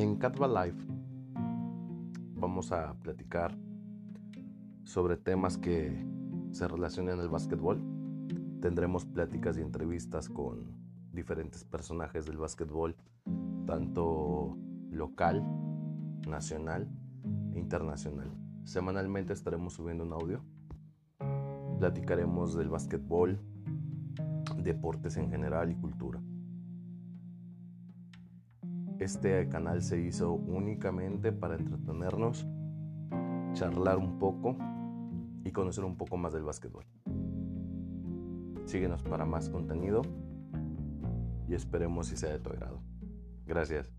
Catva Life vamos a platicar sobre temas que se relacionan al básquetbol. Tendremos pláticas y entrevistas con diferentes personajes del básquetbol, tanto local, nacional e internacional. Semanalmente estaremos subiendo un audio. Platicaremos del básquetbol, deportes en general y cultura. Este canal se hizo únicamente para entretenernos, charlar un poco y conocer un poco más del básquetbol. Síguenos para más contenido y esperemos si sea de tu agrado. Gracias.